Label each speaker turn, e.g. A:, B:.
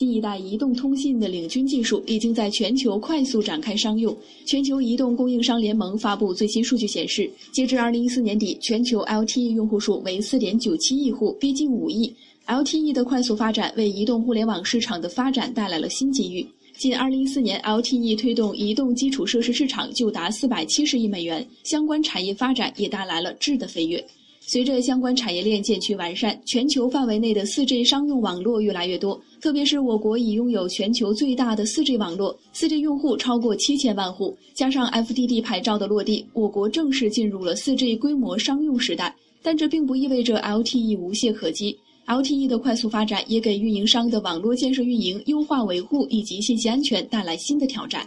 A: 第一代移动通信的领军技术已经在全球快速展开商用。全球移动供应商联盟发布最新数据显示，截至二零一四年底，全球 LTE 用户数为四点九七亿户，逼近五亿。LTE 的快速发展为移动互联网市场的发展带来了新机遇。仅二零一四年，LTE 推动移动基础设施市场就达四百七十亿美元，相关产业发展也带来了质的飞跃。随着相关产业链渐趋完善，全球范围内的 4G 商用网络越来越多。特别是我国已拥有全球最大的 4G 网络，4G 用户超过七千万户，加上 FDD 牌照的落地，我国正式进入了 4G 规模商用时代。但这并不意味着 LTE 无懈可击，LTE 的快速发展也给运营商的网络建设运营、优化维护以及信息安全带来新的挑战。